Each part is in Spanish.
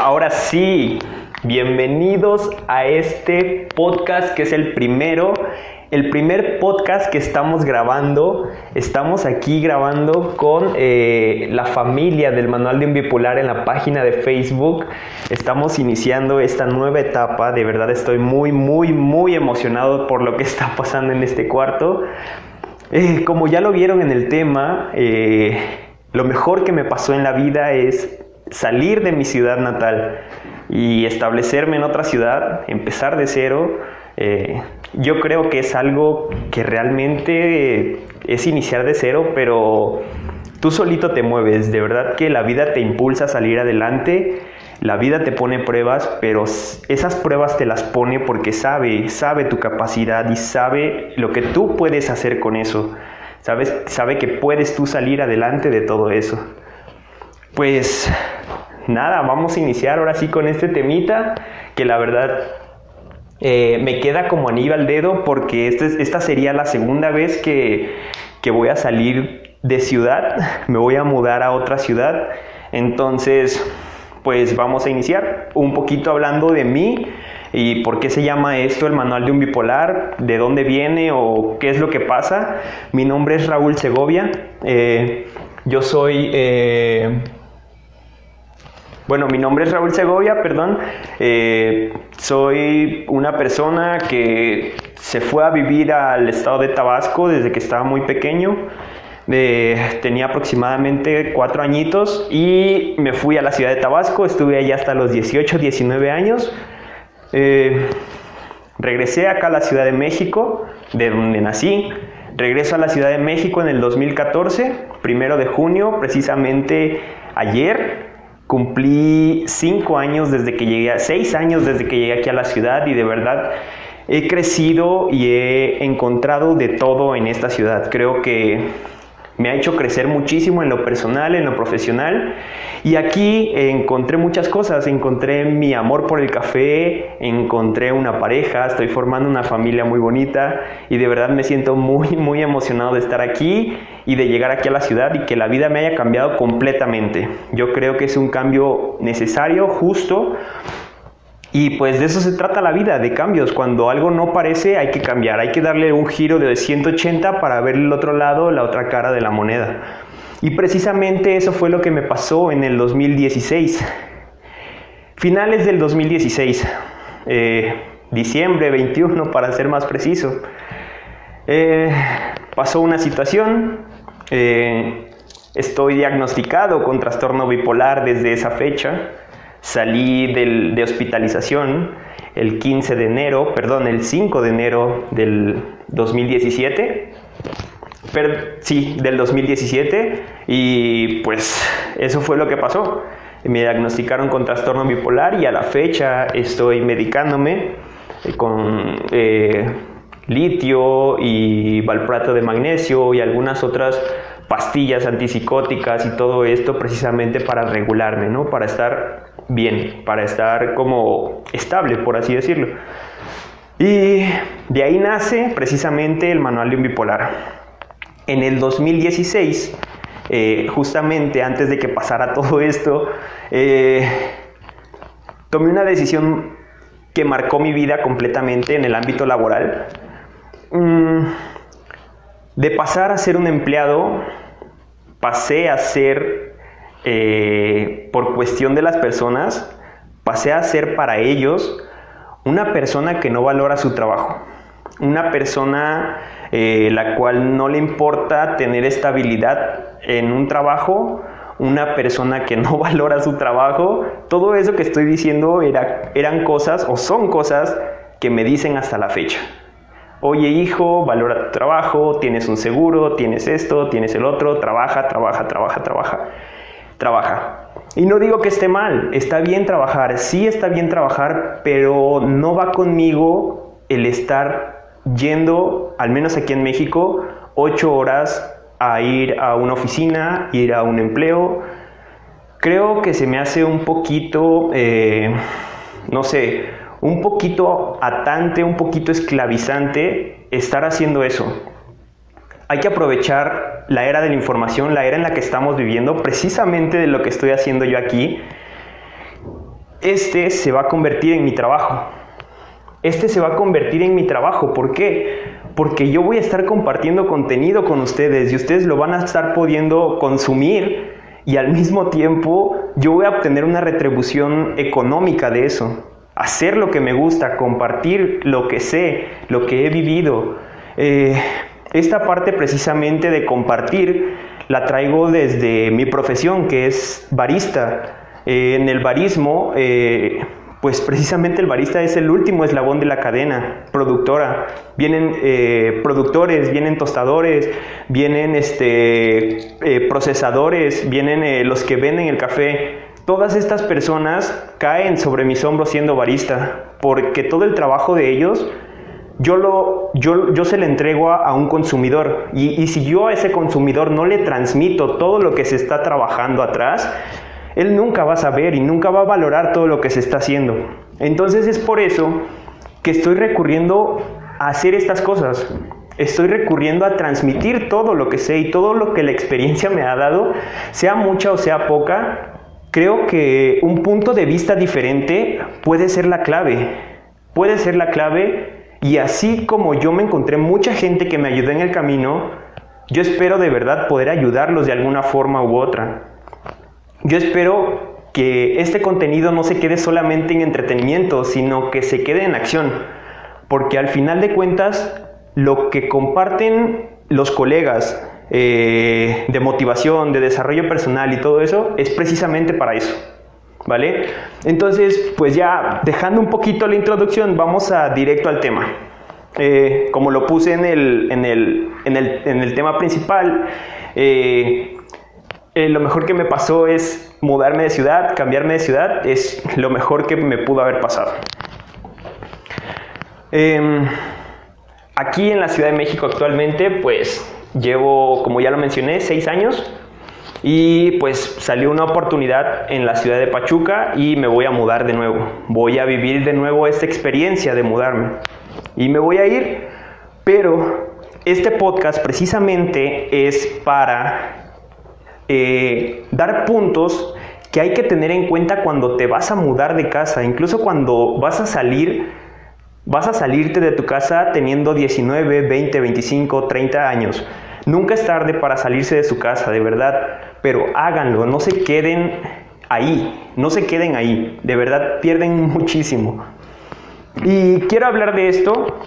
Ahora sí, bienvenidos a este podcast que es el primero, el primer podcast que estamos grabando. Estamos aquí grabando con eh, la familia del Manual de un Bipolar en la página de Facebook. Estamos iniciando esta nueva etapa. De verdad estoy muy, muy, muy emocionado por lo que está pasando en este cuarto. Eh, como ya lo vieron en el tema, eh, lo mejor que me pasó en la vida es salir de mi ciudad natal y establecerme en otra ciudad, empezar de cero, eh, yo creo que es algo que realmente es iniciar de cero, pero tú solito te mueves, de verdad que la vida te impulsa a salir adelante, la vida te pone pruebas, pero esas pruebas te las pone porque sabe, sabe tu capacidad y sabe lo que tú puedes hacer con eso. Sabes, sabe que puedes tú salir adelante de todo eso. Pues nada, vamos a iniciar ahora sí con este temita que la verdad eh, me queda como anillo al dedo porque este esta sería la segunda vez que, que voy a salir de ciudad, me voy a mudar a otra ciudad. Entonces, pues vamos a iniciar un poquito hablando de mí y por qué se llama esto el manual de un bipolar, de dónde viene o qué es lo que pasa. Mi nombre es Raúl Segovia, eh, yo soy... Eh, bueno, mi nombre es Raúl Segovia, perdón. Eh, soy una persona que se fue a vivir al estado de Tabasco desde que estaba muy pequeño. tenía aproximadamente cuatro añitos y me fui a la ciudad de Tabasco. Estuve allá hasta los 18, 19 años. Eh, regresé acá a la Ciudad de México, de donde nací. Regreso a la Ciudad de México en el 2014, primero de junio, precisamente ayer, Cumplí cinco años desde que llegué, seis años desde que llegué aquí a la ciudad y de verdad he crecido y he encontrado de todo en esta ciudad. Creo que me ha hecho crecer muchísimo en lo personal, en lo profesional. Y aquí encontré muchas cosas. Encontré mi amor por el café, encontré una pareja, estoy formando una familia muy bonita y de verdad me siento muy, muy emocionado de estar aquí y de llegar aquí a la ciudad y que la vida me haya cambiado completamente. Yo creo que es un cambio necesario, justo y pues de eso se trata la vida, de cambios. Cuando algo no parece, hay que cambiar, hay que darle un giro de 180 para ver el otro lado, la otra cara de la moneda. Y precisamente eso fue lo que me pasó en el 2016. Finales del 2016, eh, diciembre 21 para ser más preciso. Eh, pasó una situación, eh, estoy diagnosticado con trastorno bipolar desde esa fecha. Salí de hospitalización el 15 de enero, perdón, el 5 de enero del 2017. Pero, sí, del 2017 y pues eso fue lo que pasó. Me diagnosticaron con trastorno bipolar y a la fecha estoy medicándome eh, con eh, litio y valprato de magnesio y algunas otras pastillas antipsicóticas y todo esto precisamente para regularme, ¿no? Para estar bien, para estar como estable, por así decirlo. Y de ahí nace precisamente el manual de un bipolar. En el 2016, eh, justamente antes de que pasara todo esto, eh, tomé una decisión que marcó mi vida completamente en el ámbito laboral. Mm, de pasar a ser un empleado, pasé a ser, eh, por cuestión de las personas, pasé a ser para ellos una persona que no valora su trabajo, una persona eh, la cual no le importa tener estabilidad en un trabajo, una persona que no valora su trabajo, todo eso que estoy diciendo era, eran cosas o son cosas que me dicen hasta la fecha. Oye hijo, valora tu trabajo, tienes un seguro, tienes esto, tienes el otro, trabaja, trabaja, trabaja, trabaja, trabaja. Y no digo que esté mal, está bien trabajar, sí está bien trabajar, pero no va conmigo el estar yendo, al menos aquí en México, ocho horas a ir a una oficina, ir a un empleo. Creo que se me hace un poquito, eh, no sé, un poquito atante, un poquito esclavizante estar haciendo eso. Hay que aprovechar la era de la información, la era en la que estamos viviendo, precisamente de lo que estoy haciendo yo aquí. este se va a convertir en mi trabajo. Este se va a convertir en mi trabajo. ¿Por qué? Porque yo voy a estar compartiendo contenido con ustedes y ustedes lo van a estar pudiendo consumir y al mismo tiempo yo voy a obtener una retribución económica de eso. Hacer lo que me gusta, compartir lo que sé, lo que he vivido. Eh, esta parte precisamente de compartir la traigo desde mi profesión, que es barista. Eh, en el barismo, eh, pues precisamente el barista es el último eslabón de la cadena productora. Vienen eh, productores, vienen tostadores, vienen este, procesadores, vienen los que venden el café. Todas estas personas caen sobre mis hombros siendo barista, porque todo el trabajo de ellos yo, lo, yo, yo se le entrego a, un consumidor y, y, si yo a ese consumidor no le transmito todo lo que se está trabajando atrás, él nunca va a saber y nunca va a valorar todo lo que se está haciendo. Entonces es por eso que estoy recurriendo a hacer estas cosas. Estoy recurriendo a transmitir todo lo que sé y todo lo que la experiencia me ha dado, sea mucha o sea poca. Creo que un punto de vista diferente puede ser la clave. Puede ser la clave y así como yo me encontré mucha gente que me ayudó en el camino, yo espero de verdad poder ayudarlos de alguna forma u otra. Yo espero que este contenido no se quede solamente en entretenimiento, sino que se quede en acción. Porque al final de cuentas, lo que comparten los colegas eh, de motivación, de desarrollo personal y todo eso, es precisamente para eso. ¿Vale? Entonces, pues ya dejando un poquito la introducción, vamos a directo al tema. Eh, como lo puse en el, en el, en el, en el tema principal, eh, eh, lo mejor que me pasó es mudarme de ciudad, cambiarme de ciudad, es lo mejor que me pudo haber pasado. Em, aquí en la Ciudad de México actualmente, pues llevo, como ya lo mencioné, seis años. Y pues salió una oportunidad en la ciudad de Pachuca y me voy a mudar de nuevo. Voy a vivir de nuevo esta experiencia de mudarme. Y me voy a ir, pero este podcast precisamente es para eh, dar puntos que hay que tener en cuenta cuando te vas a mudar de casa, incluso cuando vas a salir, vas a salirte de tu casa teniendo 19, 20, 25, 30 años. Nunca es tarde para salirse de su casa, de verdad, pero háganlo, no se queden ahí, no se queden ahí, de verdad pierden muchísimo. Y quiero hablar de esto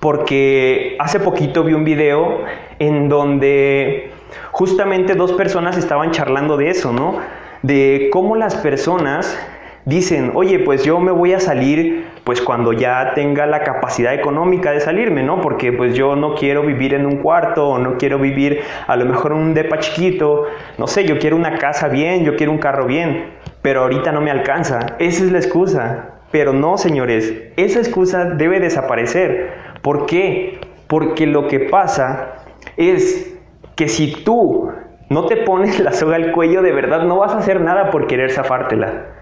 porque hace poquito vi un video en donde justamente dos personas estaban charlando de eso, ¿no? De cómo las personas dicen, oye, pues yo me voy a salir pues cuando ya tenga la capacidad económica de salirme, ¿no? Porque pues yo no quiero vivir en un cuarto o no quiero vivir a lo mejor en un depa chiquito, no sé, yo quiero una casa bien, yo quiero un carro bien, pero ahorita no me alcanza. Esa es la excusa. Pero no, señores, esa excusa debe desaparecer. ¿Por qué? Porque lo que pasa es que si tú no te pones la soga al cuello, de verdad no vas a hacer nada por querer zafártela.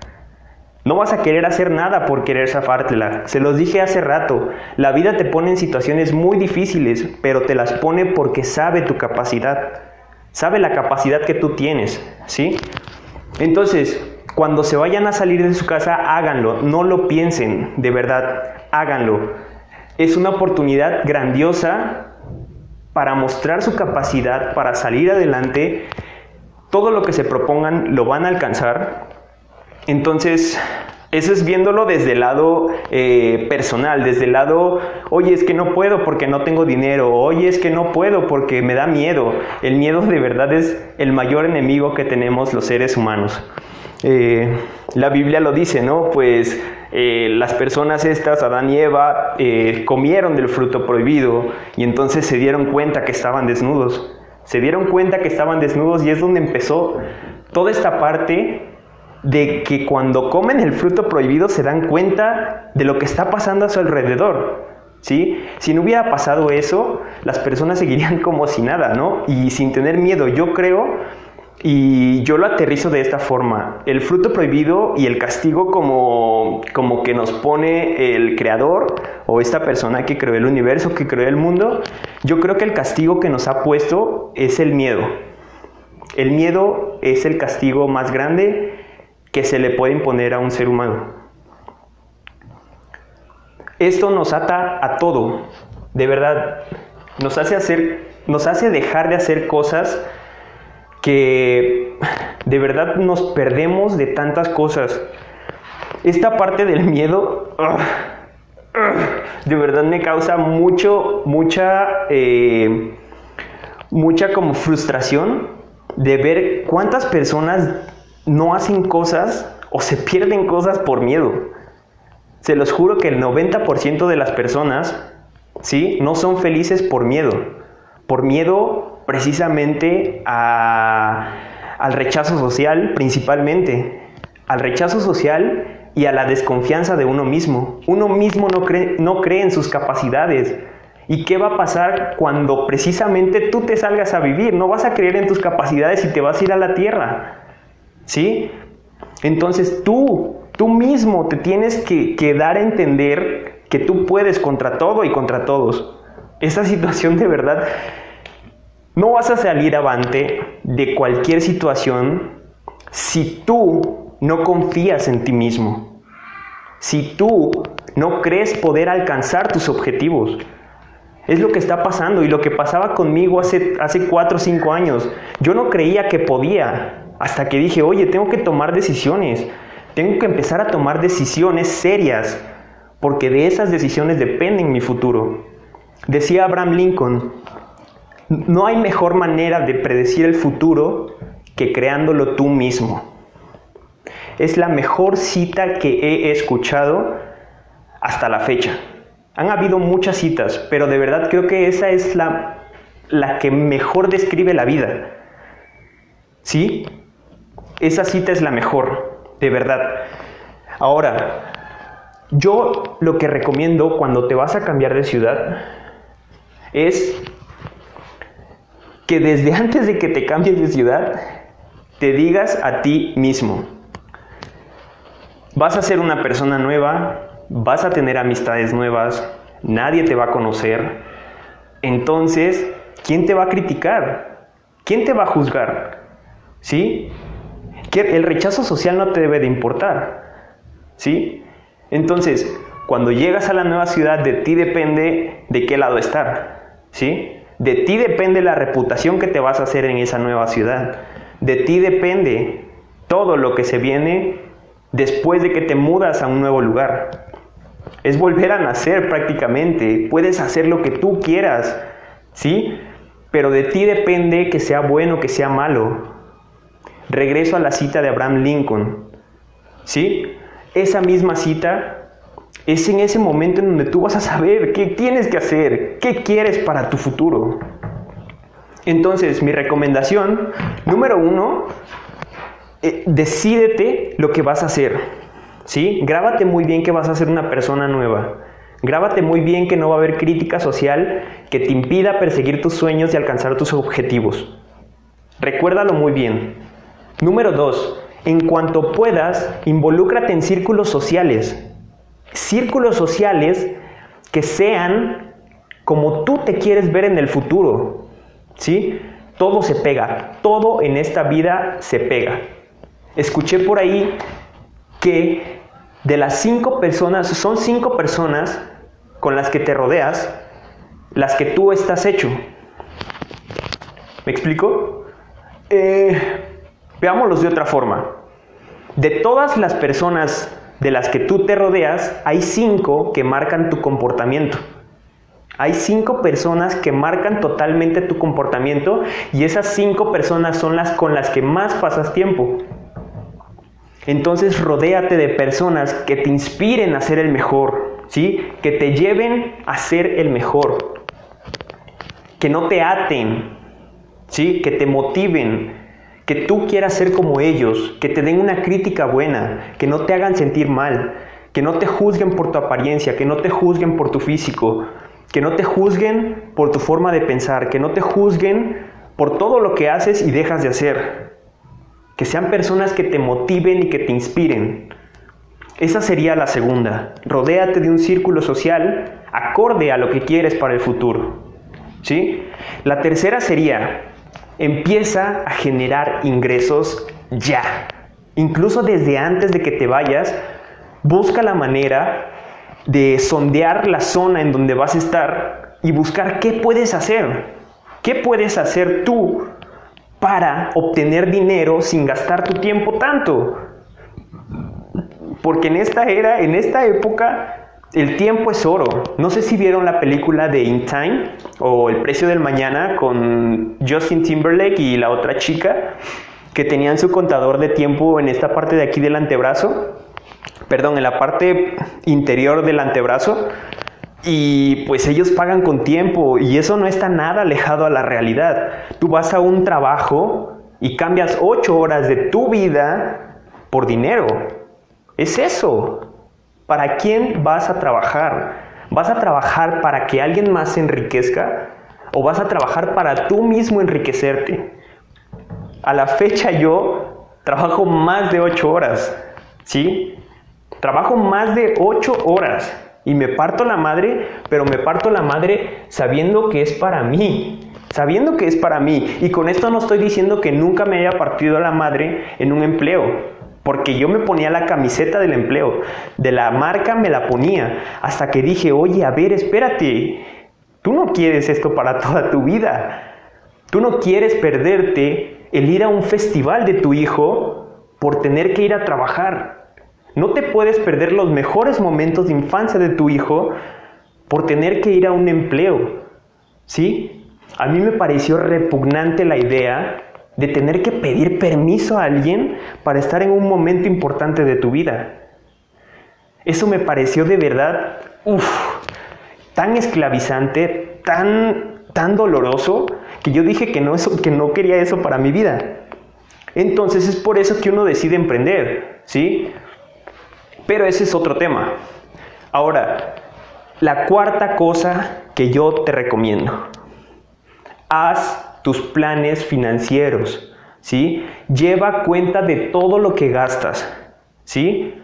No vas a querer hacer nada por querer zafártela. Se los dije hace rato, la vida te pone en situaciones muy difíciles, pero te las pone porque sabe tu capacidad. Sabe la capacidad que tú tienes, ¿sí? Entonces, cuando se vayan a salir de su casa, háganlo, no lo piensen, de verdad, háganlo. Es una oportunidad grandiosa para mostrar su capacidad, para salir adelante. Todo lo que se propongan lo van a alcanzar, entonces, eso es viéndolo desde el lado eh, personal, desde el lado, oye, es que no puedo porque no tengo dinero, oye, es que no puedo porque me da miedo. El miedo de verdad es el mayor enemigo que tenemos los seres humanos. Eh, la Biblia lo dice, ¿no? Pues eh, las personas estas, Adán y Eva, comieron del fruto prohibido y entonces se dieron cuenta que estaban desnudos. Se dieron cuenta que estaban desnudos y es donde empezó toda esta parte de que cuando comen el fruto prohibido se dan cuenta de lo que está pasando a su alrededor. ¿sí? Si no hubiera pasado eso, las personas seguirían como si nada, ¿no? Y sin tener miedo, yo creo, y yo lo aterrizo de esta forma, el fruto prohibido y el castigo como, como que nos pone el creador o esta persona que creó el universo, que creó el mundo, yo creo que el castigo que nos ha puesto es el miedo. El miedo es el castigo más grande que se le puede imponer a un ser humano. Esto nos ata a todo, de verdad, nos hace hacer, nos hace dejar de hacer cosas que de verdad nos perdemos de tantas cosas. Esta parte del miedo, de verdad me causa mucho, mucha, eh, mucha como frustración de ver cuántas personas no hacen cosas o se pierden cosas por miedo. Se los juro que el 90% de las personas, ¿sí? No son felices por miedo. Por miedo precisamente al rechazo social principalmente. Al rechazo social y a la desconfianza de uno mismo. Uno mismo no cree, no cree en sus capacidades. ¿Y qué va a pasar cuando precisamente tú te salgas a vivir? No vas a creer en tus capacidades y te vas a ir a la tierra. ¿Sí? Entonces tú, tú mismo te tienes que, que dar a entender que tú puedes contra todo y contra todos. Esa situación de verdad, no vas a salir avante de cualquier situación si tú no confías en ti mismo. Si tú no crees poder alcanzar tus objetivos. Es lo que está pasando y lo que pasaba conmigo hace, hace 4 o 5 años. Yo no creía que podía hasta que dije, oye, tengo que tomar decisiones. Tengo que empezar a tomar decisiones serias porque de esas decisiones depende mi futuro. Decía Abraham Lincoln, no hay mejor manera de predecir el futuro que creándolo tú mismo. Es la mejor cita que he escuchado hasta la fecha. Han habido muchas citas, pero de verdad creo que esa es la, la que mejor describe la vida. ¿Sí? Esa cita es la mejor, de verdad. Ahora, yo lo que recomiendo cuando te vas a cambiar de ciudad es que desde antes de que te cambies de ciudad, te digas a ti mismo, vas a ser una persona nueva, vas a tener amistades nuevas, nadie te va a conocer. Entonces, ¿quién te va a criticar? ¿Quién te va a juzgar? ¿Sí? El rechazo social no te debe de importar. ¿Sí? Entonces, cuando llegas a la nueva ciudad, de ti depende de qué lado estar. ¿Sí? De ti depende la reputación que te vas a hacer en esa nueva ciudad. De ti depende todo lo que se viene después de que te mudas a un nuevo lugar. Es volver a nacer prácticamente. Puedes hacer lo que tú quieras, ¿sí? Pero de ti depende que sea bueno, que sea malo. Regreso a la cita de Abraham Lincoln, ¿sí? Esa misma cita es en ese momento en donde tú vas a saber qué tienes que hacer, qué quieres para tu futuro. Entonces, mi recomendación, número uno, eh, decídete lo que vas a hacer. ¿sí? Grábate muy bien que vas a ser una persona nueva. Grábate muy bien que no va a haber crítica social que te impida perseguir tus sueños y alcanzar tus objetivos. Recuérdalo muy bien. Número dos, en cuanto puedas, involúcrate en círculos sociales. Círculos sociales que sean como tú te quieres ver en el futuro. ¿Sí? Todo se pega, todo en esta vida se pega. Escuché por ahí que de las cinco personas, son cinco personas con las que te rodeas, las que tú estás hecho. ¿Me explico? Eh, veámoslos de otra forma. De todas las personas de las que tú te rodeas, hay cinco que marcan tu comportamiento. Hay cinco personas que marcan totalmente tu comportamiento y esas cinco personas son las con las que más pasas tiempo. Entonces rodéate de personas que te inspiren a ser el mejor, ¿sí? Que te lleven a ser el mejor. Que no te aten, ¿sí? Que te motiven, que tú quieras ser como ellos, que te den una crítica buena, que no te hagan sentir mal, que no te juzguen por tu apariencia, que no te juzguen por tu físico, que no te juzguen por tu forma de pensar, que no te juzguen por todo lo que haces y dejas de hacer que sean personas que te motiven y que te inspiren. Esa sería la segunda. Rodéate de un círculo social acorde a lo que quieres para el futuro. ¿Sí? La tercera sería, empieza a generar ingresos ya. incluso desde antes de que te vayas, busca la manera de sondear la zona en donde vas a estar y buscar qué puedes hacer. ¿Qué puedes hacer tú para obtener dinero sin gastar tu tiempo tanto? Porque en esta era, en esta época, el tiempo es oro. No sé si vieron la película de In Time o El precio del mañana con Justin Timberlake y la otra chica que tenían su contador de tiempo en esta parte de aquí del antebrazo. Perdón, en la parte interior del antebrazo. Y pues ellos pagan con tiempo y eso no está nada alejado a la realidad. Tú vas a un trabajo y cambias ocho horas de tu vida por dinero. Es eso. ¿Para quién vas a trabajar? ¿Vas a trabajar para que alguien más se enriquezca? ¿O vas a trabajar para tú mismo enriquecerte? A la fecha yo trabajo más de ocho horas, ¿sí? Trabajo más de ocho horas y me parto la madre, pero me parto la madre sabiendo que es para mí, sabiendo que es para mí. Y con esto no estoy diciendo que nunca me haya partido la madre en un empleo porque yo me ponía la camiseta del empleo, de la marca me la ponía, hasta que dije, oye, a ver, espérate, tú no quieres esto para toda tu vida, tú no quieres perderte el ir a un festival de tu hijo por tener que ir a trabajar, no te puedes perder los mejores momentos de infancia de tu hijo por tener que ir a un empleo, ¿sí? A mí me pareció repugnante la idea de tener que pedir permiso a alguien para estar en un momento importante de tu vida. Eso me pareció de verdad, uff, tan esclavizante, tan, tan doloroso, que yo dije que no, eso, que no quería eso para mi vida. Entonces es por eso que uno decide emprender, ¿sí? Pero ese es otro tema. Ahora, la cuarta cosa que yo te recomiendo. Haz tus planes financieros, ¿sí? Lleva cuenta de todo lo que gastas, ¿sí?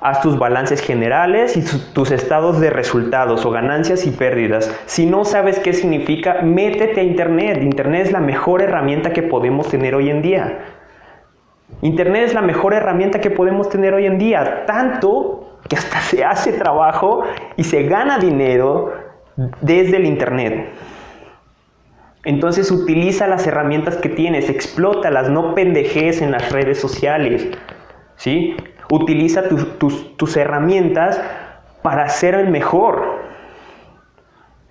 Haz tus balances generales y tus estados de resultados o ganancias y pérdidas. Si no sabes qué significa, métete a Internet. Internet es la mejor herramienta que podemos tener hoy en día. Internet es la mejor herramienta que podemos tener hoy en día, tanto que hasta se hace trabajo y se gana dinero desde el Internet. Entonces utiliza las herramientas que tienes, explótalas, no pendejes en las redes sociales. ¿sí? Utiliza tus, herramientas para ser el mejor.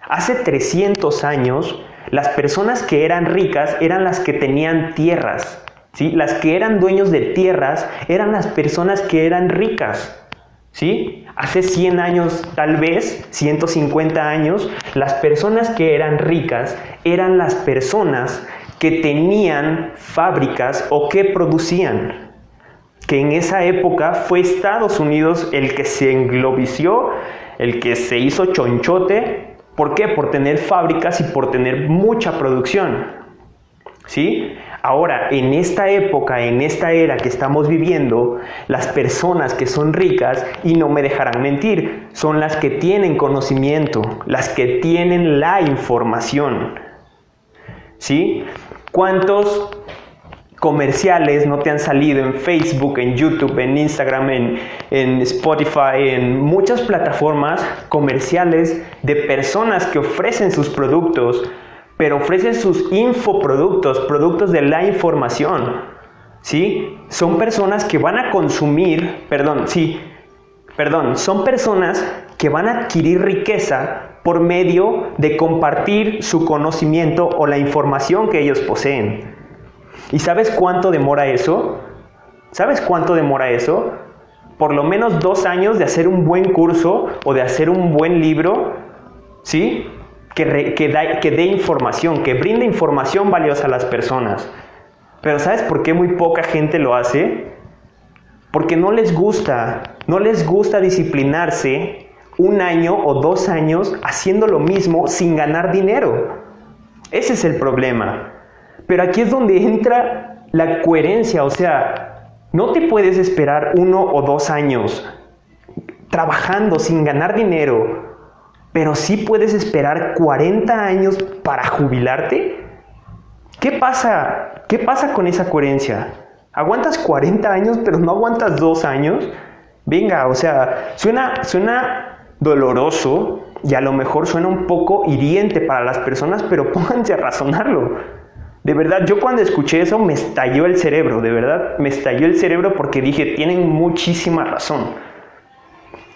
Hace 300 años, las personas que eran ricas eran las que tenían tierras. ¿sí? Las que eran dueños de tierras eran las personas que eran ricas. ¿Sí? Hace 100 años, tal vez, 150 años, las personas que eran ricas eran las personas que tenían fábricas o que producían. Que en esa época fue Estados Unidos el que se englobició, el que se hizo chonchote. ¿Por qué? Por tener fábricas y por tener mucha producción. ¿Sí? Ahora, en esta época, en esta era que estamos viviendo, las personas que son ricas, y no me dejarán mentir, son las que tienen conocimiento, las que tienen la información. ¿Sí? ¿Cuántos comerciales no te han salido en Facebook, en YouTube, en Instagram, en, en, Spotify, en muchas plataformas comerciales de personas que ofrecen sus productos pero ofrecen sus infoproductos, productos de la información. ¿Sí? Son personas que van a consumir, perdón, sí, perdón, son personas que van a adquirir riqueza por medio de compartir su conocimiento o la información que ellos poseen. ¿Y sabes cuánto demora eso? ¿Sabes cuánto demora eso? Por lo menos dos años de hacer un buen curso o de hacer un buen libro, ¿sí? Que, dé información, que brinde información valiosa a las personas. Pero ¿sabes por qué muy poca gente lo hace? Porque no les gusta, no les gusta disciplinarse un año o dos años haciendo lo mismo sin ganar dinero. Ese es el problema. Pero aquí es donde entra la coherencia, o sea, no te puedes esperar uno o dos años trabajando sin ganar dinero pero sí puedes esperar 40 años para jubilarte. ¿Qué pasa? ¿Qué pasa con esa coherencia? ¿Aguantas 40 años pero no aguantas 2 años? Venga, o sea, suena, suena doloroso y a lo mejor suena un poco hiriente para las personas, pero pónganse a razonarlo. De verdad, yo cuando escuché eso me estalló el cerebro, de verdad, me estalló el cerebro porque dije, tienen muchísima razón.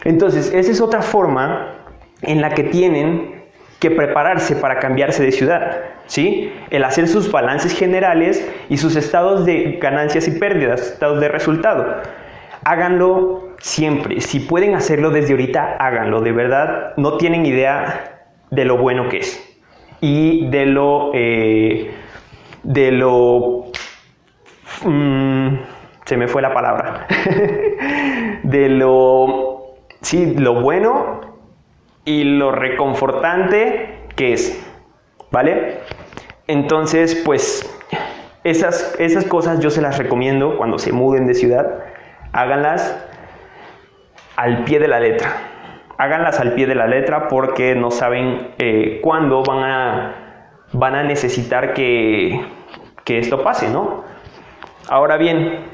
Entonces, esa es otra forma en la que tienen que prepararse para cambiarse de ciudad, ¿sí? El hacer sus balances generales y sus estados de ganancias y pérdidas, estados de resultado. Háganlo siempre. Si pueden hacerlo desde ahorita, háganlo. De verdad, no tienen idea de lo bueno que es. Y de lo... Eh, de lo... Mm, se me fue la palabra. de lo... Sí, lo bueno y lo reconfortante que es. ¿Vale? Entonces, pues esas, esas cosas yo se las recomiendo cuando se muden de ciudad. Háganlas al pie de la letra. Háganlas al pie de la letra porque no saben eh, cuándo van a, van a necesitar que, que esto pase, ¿no? Ahora bien,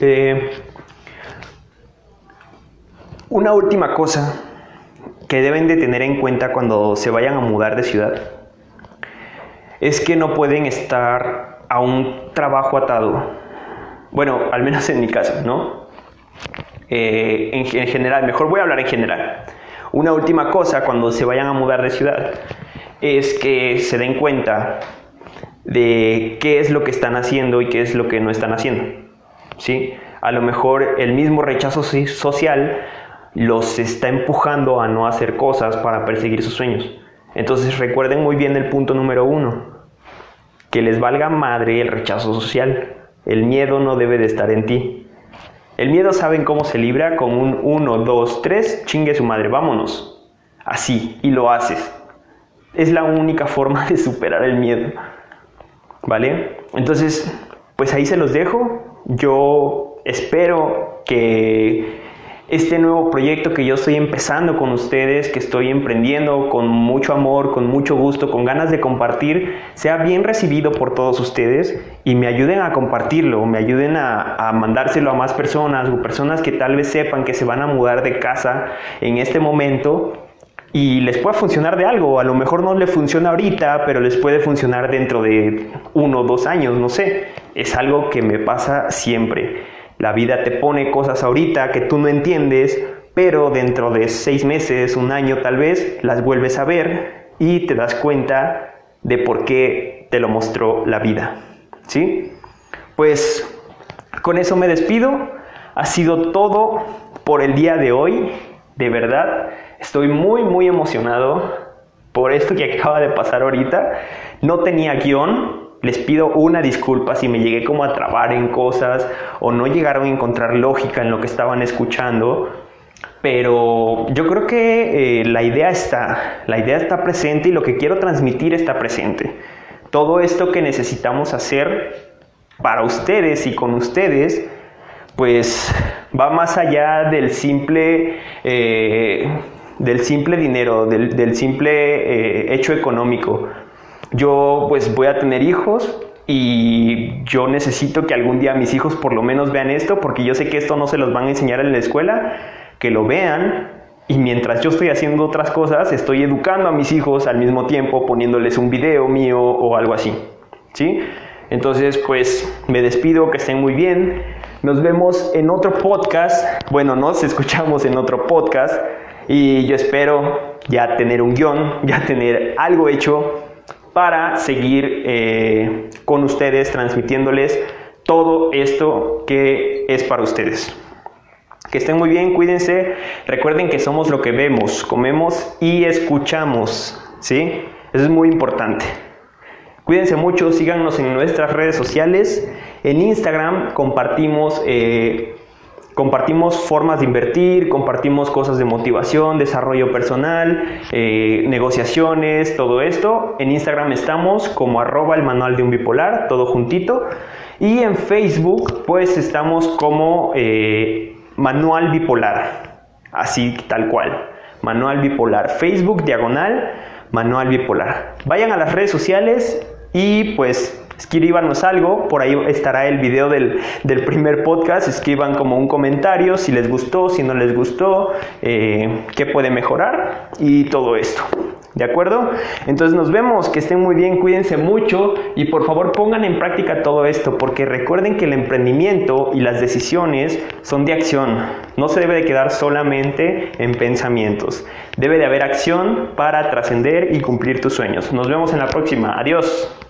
eh, una última cosa que deben de tener en cuenta cuando se vayan a mudar de ciudad es que no pueden estar a un trabajo atado bueno, al menos en mi caso, ¿no? Eh, en, general, mejor voy a hablar en general. Una última cosa cuando se vayan a mudar de ciudad es que se den cuenta de qué es lo que están haciendo y qué es lo que no están haciendo. ¿sí? A lo mejor el mismo rechazo social los está empujando a no hacer cosas para perseguir sus sueños. Entonces recuerden muy bien el punto número uno, que les valga madre el rechazo social. El miedo no debe de estar en ti. El miedo saben cómo se libra con un 1, 2, 3, chingue su madre, vámonos. Así, y lo haces. Es la única forma de superar el miedo. ¿Vale? Entonces, pues ahí se los dejo. Yo espero que este nuevo proyecto que yo estoy empezando con ustedes, que estoy emprendiendo con mucho amor, con mucho gusto, con ganas de compartir, sea bien recibido por todos ustedes y me ayuden a compartirlo, me ayuden a, mandárselo a más personas o personas que tal vez sepan que se van a mudar de casa en este momento y les pueda funcionar de algo. A lo mejor no le funciona ahorita, pero les puede funcionar dentro de uno o dos años, no sé. Es algo que me pasa siempre. La vida te pone cosas ahorita que tú no entiendes, pero dentro de seis meses, un año tal vez, las vuelves a ver y te das cuenta de por qué te lo mostró la vida. ¿Sí? Pues con eso me despido. Ha sido todo por el día de hoy. De verdad, estoy muy, muy emocionado por esto que acaba de pasar ahorita. No tenía guion, les pido una disculpa si me llegué como a trabar en cosas o no llegaron a encontrar lógica en lo que estaban escuchando, pero yo creo que eh, la idea está, la idea está presente y lo que quiero transmitir está presente. Todo esto que necesitamos hacer para ustedes y con ustedes, pues va más allá del simple, eh, del simple dinero, del, simple eh, hecho económico yo pues voy a tener hijos y yo necesito que algún día mis hijos por lo menos vean esto porque yo sé que esto no se los van a enseñar en la escuela, que lo vean y mientras yo estoy haciendo otras cosas, estoy educando a mis hijos al mismo tiempo poniéndoles un video mío o algo así. ¿Sí? Entonces, pues me despido, que estén muy bien. Nos vemos en otro podcast. Bueno, nos escuchamos en otro podcast y yo espero ya tener un guion, ya tener algo hecho para seguir eh, con ustedes transmitiéndoles todo esto que es para ustedes. Que estén muy bien, cuídense. Recuerden que somos lo que vemos, comemos y escuchamos. ¿Sí? Eso es muy importante. Cuídense mucho, síganos en nuestras redes sociales. En Instagram compartimos eh, Compartimos formas de invertir, compartimos cosas de motivación, desarrollo personal, eh, negociaciones, todo esto. En Instagram estamos como arroba el manual de un bipolar, todo juntito. Y en Facebook pues estamos como eh, manual bipolar, así tal cual. Manual bipolar. Facebook diagonal, manual bipolar. Vayan a las redes sociales y pues escríbanos algo, por ahí estará el video del, primer podcast, escriban como un comentario si les gustó, si no les gustó, eh, qué puede mejorar y todo esto. ¿De acuerdo? Entonces nos vemos, que estén muy bien, cuídense mucho y por favor pongan en práctica todo esto, porque recuerden que el emprendimiento y las decisiones son de acción, no se debe de quedar solamente en pensamientos, debe de haber acción para trascender y cumplir tus sueños. Nos vemos en la próxima, adiós.